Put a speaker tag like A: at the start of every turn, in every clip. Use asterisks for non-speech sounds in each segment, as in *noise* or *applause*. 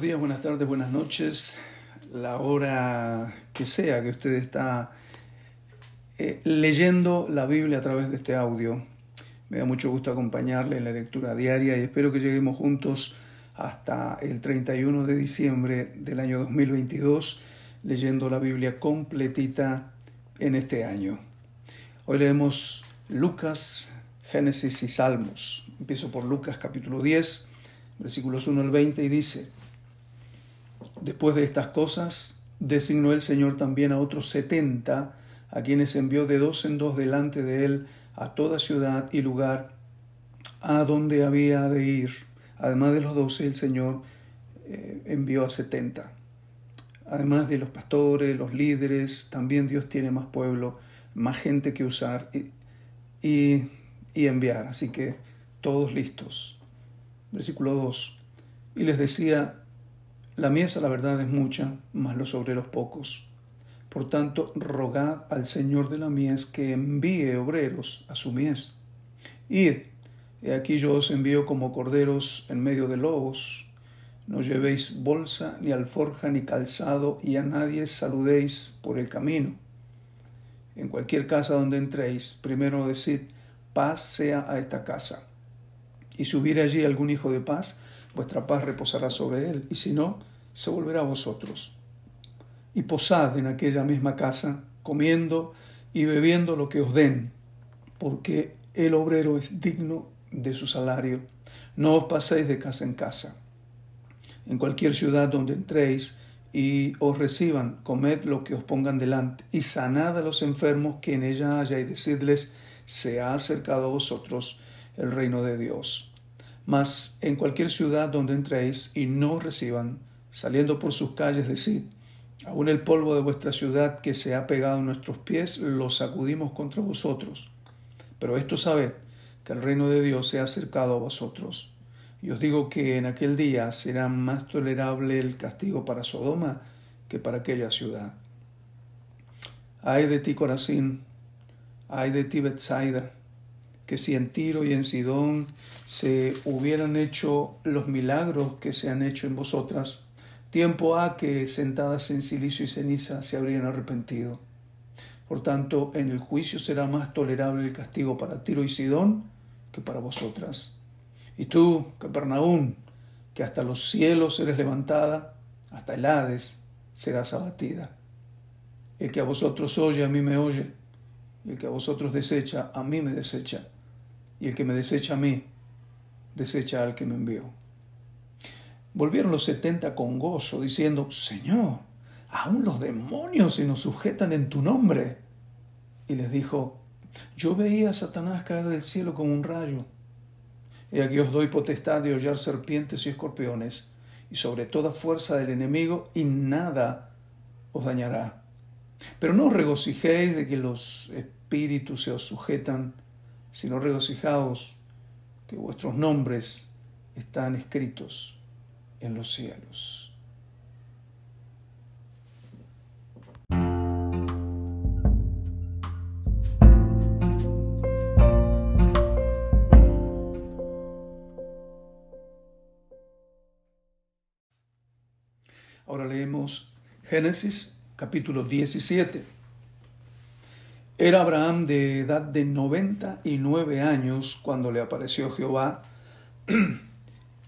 A: Buenos días, buenas tardes, buenas noches. La hora que sea que usted está eh, leyendo la Biblia a través de este audio. Me da mucho gusto acompañarle en la lectura diaria y espero que lleguemos juntos hasta el 31 de diciembre del año 2022 leyendo la Biblia completita en este año. Hoy leemos Lucas, Génesis y Salmos. Empiezo por Lucas capítulo 10 versículos 1 al 20, y dice, Después de estas cosas, designó el Señor también a otros setenta, a quienes envió de dos en dos delante de él a toda ciudad y lugar a donde había de ir. Además de los doce, el Señor eh, envió a setenta. Además de los pastores, los líderes, también Dios tiene más pueblo, más gente que usar y, y enviar. Así que todos listos versículo 2, y les decía, la mies la verdad es mucha, mas los obreros pocos. Por tanto, rogad al Señor de la mies que envíe obreros a su mies. Id, he aquí yo os envío como corderos en medio de lobos. No llevéis bolsa, ni alforja, ni calzado, y a nadie saludéis por el camino. En cualquier casa donde entréis, primero decid, paz sea a esta casa y si hubiere allí algún hijo de paz, vuestra paz reposará sobre él, y si no, se volverá a vosotros. Y posad en aquella misma casa, comiendo y bebiendo lo que os den, porque el obrero es digno de su salario. No os paséis de casa en casa. En cualquier ciudad donde entréis y os reciban, comed lo que os pongan delante, y sanad a los enfermos que en ella haya, y decidles, se ha acercado a vosotros el reino de Dios. Mas en cualquier ciudad donde entréis y no reciban, saliendo por sus calles, decid, aún el polvo de vuestra ciudad que se ha pegado a nuestros pies, lo sacudimos contra vosotros. Pero esto sabed, que el reino de Dios se ha acercado a vosotros. Y os digo que en aquel día será más tolerable el castigo para Sodoma que para aquella ciudad. Ay de ti, Corazín, ay de ti, Bethsaida, que si en Tiro y en Sidón se hubieran hecho los milagros que se han hecho en vosotras, tiempo ha que sentadas en silicio y ceniza se habrían arrepentido. Por tanto, en el juicio será más tolerable el castigo para Tiro y Sidón que para vosotras. Y tú, Capernaum, que hasta los cielos eres levantada, hasta el Hades serás abatida. El que a vosotros oye, a mí me oye, y el que a vosotros desecha, a mí me desecha y el que me desecha a mí, desecha al que me envió. Volvieron los setenta con gozo, diciendo, Señor, aún los demonios se nos sujetan en tu nombre. Y les dijo, yo veía a Satanás caer del cielo como un rayo. Y aquí os doy potestad de hollar serpientes y escorpiones, y sobre toda fuerza del enemigo, y nada os dañará. Pero no os regocijéis de que los espíritus se os sujetan, sino regocijaos que vuestros nombres están escritos en los cielos. Ahora leemos Génesis capítulo 17. Era Abraham de edad de noventa y nueve años cuando le apareció Jehová *clears throat*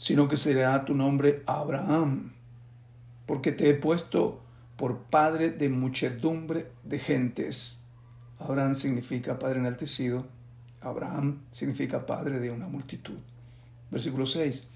A: sino que será tu nombre Abraham, porque te he puesto por padre de muchedumbre de gentes. Abraham significa padre enaltecido, Abraham significa padre de una multitud. Versículo 6.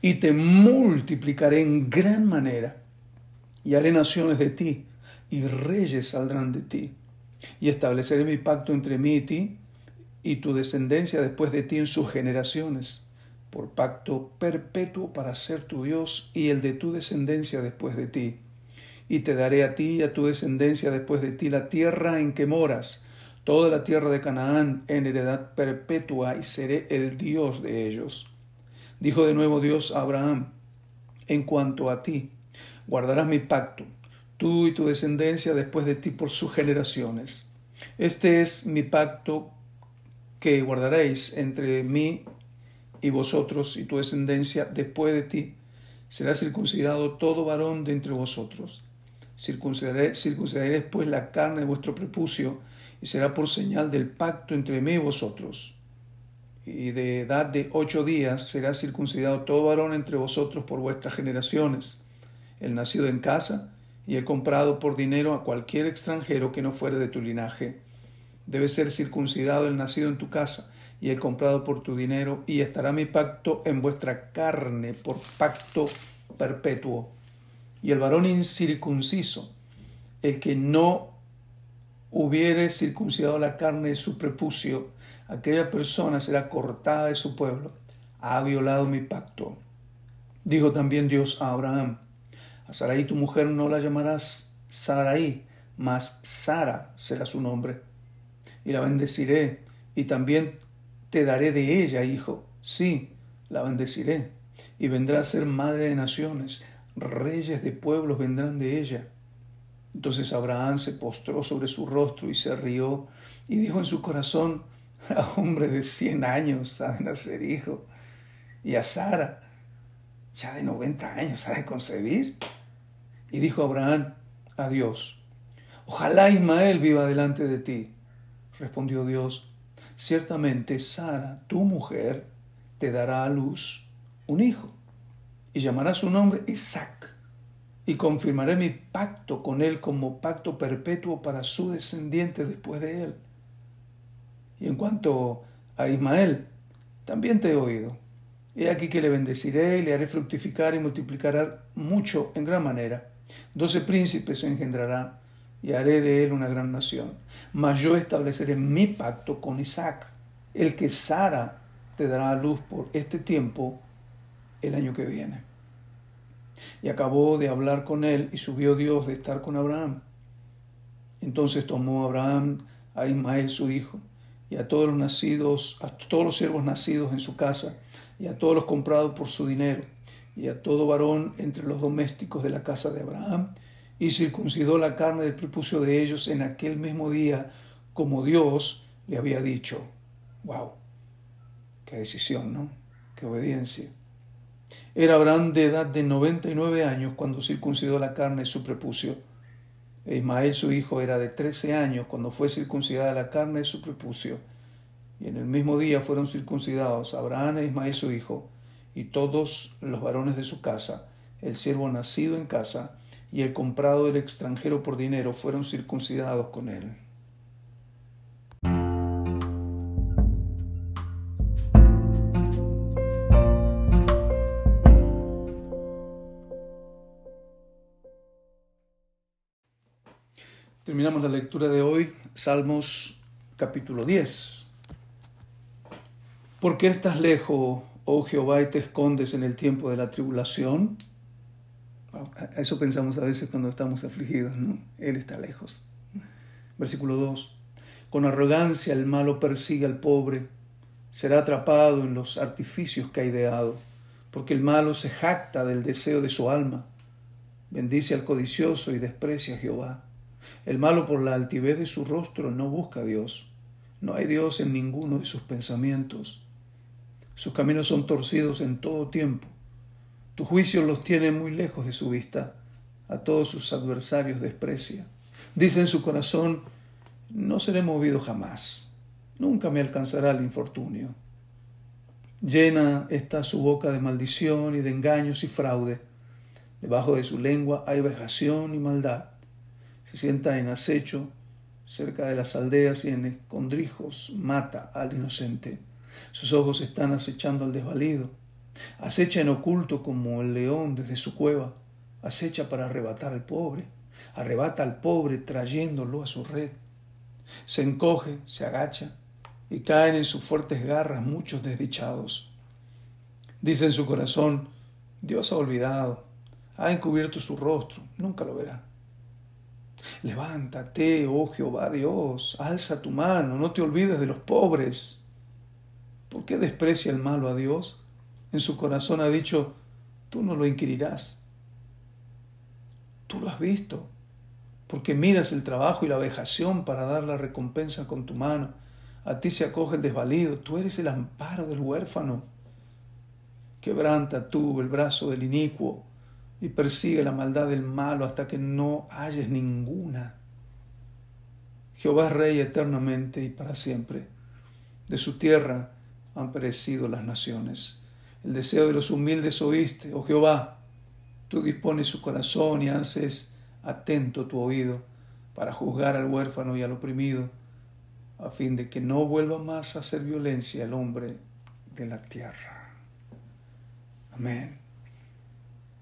A: Y te multiplicaré en gran manera y haré naciones de ti, y reyes saldrán de ti. Y estableceré mi pacto entre mí y ti, y tu descendencia después de ti en sus generaciones, por pacto perpetuo para ser tu Dios y el de tu descendencia después de ti. Y te daré a ti y a tu descendencia después de ti la tierra en que moras, toda la tierra de Canaán en heredad perpetua, y seré el Dios de ellos. Dijo de nuevo Dios a Abraham, en cuanto a ti, guardarás mi pacto, tú y tu descendencia después de ti por sus generaciones. Este es mi pacto que guardaréis entre mí y vosotros y tu descendencia después de ti. Será circuncidado todo varón de entre vosotros. Circuncidaré, circuncidaréis pues la carne de vuestro prepucio y será por señal del pacto entre mí y vosotros. Y de edad de ocho días será circuncidado todo varón entre vosotros por vuestras generaciones, el nacido en casa y el comprado por dinero a cualquier extranjero que no fuere de tu linaje. Debe ser circuncidado el nacido en tu casa y el comprado por tu dinero, y estará mi pacto en vuestra carne por pacto perpetuo. Y el varón incircunciso, el que no hubiere circuncidado la carne de su prepucio, aquella persona será cortada de su pueblo. Ha violado mi pacto. Dijo también Dios a Abraham, a Sarai tu mujer no la llamarás Sarai, mas Sara será su nombre. Y la bendeciré, y también te daré de ella, hijo. Sí, la bendeciré. Y vendrá a ser madre de naciones. Reyes de pueblos vendrán de ella. Entonces Abraham se postró sobre su rostro y se rió y dijo en su corazón, a hombre de cien años ha de nacer hijo. Y a Sara, ya de noventa años, ha de concebir. Y dijo Abraham a Dios, ojalá Ismael viva delante de ti. Respondió Dios, ciertamente Sara, tu mujer, te dará a luz un hijo, y llamará su nombre Isaac, y confirmaré mi pacto con él como pacto perpetuo para su descendiente después de él. Y en cuanto a Ismael, también te he oído. He aquí que le bendeciré y le haré fructificar y multiplicará mucho en gran manera. Doce príncipes engendrará y haré de él una gran nación. Mas yo estableceré mi pacto con Isaac, el que Sara te dará a luz por este tiempo el año que viene. Y acabó de hablar con él y subió Dios de estar con Abraham. Entonces tomó Abraham a Ismael su hijo y a todos los nacidos, a todos los siervos nacidos en su casa y a todos los comprados por su dinero y a todo varón entre los domésticos de la casa de Abraham y circuncidó la carne del prepucio de ellos en aquel mismo día, como Dios le había dicho. ¡Wow! ¡Qué decisión, ¿no? ¡Qué obediencia! Era Abraham de edad de 99 años cuando circuncidó la carne de su prepucio. E Ismael su hijo era de 13 años cuando fue circuncidada la carne de su prepucio. Y en el mismo día fueron circuncidados Abraham e Ismael su hijo, y todos los varones de su casa, el siervo nacido en casa, y el comprado del extranjero por dinero fueron circuncidados con él. Terminamos la lectura de hoy, Salmos capítulo 10. ¿Por qué estás lejos, oh Jehová, y te escondes en el tiempo de la tribulación? Eso pensamos a veces cuando estamos afligidos, ¿no? Él está lejos. Versículo 2. Con arrogancia el malo persigue al pobre, será atrapado en los artificios que ha ideado, porque el malo se jacta del deseo de su alma, bendice al codicioso y desprecia a Jehová. El malo por la altivez de su rostro no busca a Dios, no hay Dios en ninguno de sus pensamientos. Sus caminos son torcidos en todo tiempo tu juicio los tiene muy lejos de su vista, a todos sus adversarios desprecia. Dice en su corazón, no seré movido jamás, nunca me alcanzará el infortunio. Llena está su boca de maldición y de engaños y fraude. Debajo de su lengua hay vejación y maldad. Se sienta en acecho cerca de las aldeas y en escondrijos mata al inocente. Sus ojos están acechando al desvalido Acecha en oculto como el león desde su cueva. Acecha para arrebatar al pobre. Arrebata al pobre trayéndolo a su red. Se encoge, se agacha y caen en sus fuertes garras muchos desdichados. dice en su corazón, Dios ha olvidado, ha encubierto su rostro, nunca lo verá. Levántate, oh Jehová Dios, alza tu mano, no te olvides de los pobres. ¿Por qué desprecia el malo a Dios? En su corazón ha dicho, tú no lo inquirirás. Tú lo has visto, porque miras el trabajo y la vejación para dar la recompensa con tu mano. A ti se acoge el desvalido, tú eres el amparo del huérfano. Quebranta tú el brazo del inicuo y persigue la maldad del malo hasta que no halles ninguna. Jehová es rey eternamente y para siempre. De su tierra han perecido las naciones. El deseo de los humildes oíste, oh Jehová. Tú dispones su corazón y haces atento tu oído para juzgar al huérfano y al oprimido, a fin de que no vuelva más a hacer violencia el hombre de la tierra. Amén.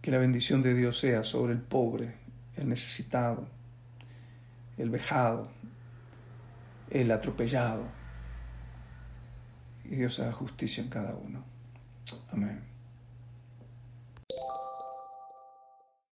A: Que la bendición de Dios sea sobre el pobre, el necesitado, el vejado, el atropellado. Y Dios haga justicia en cada uno. Amén.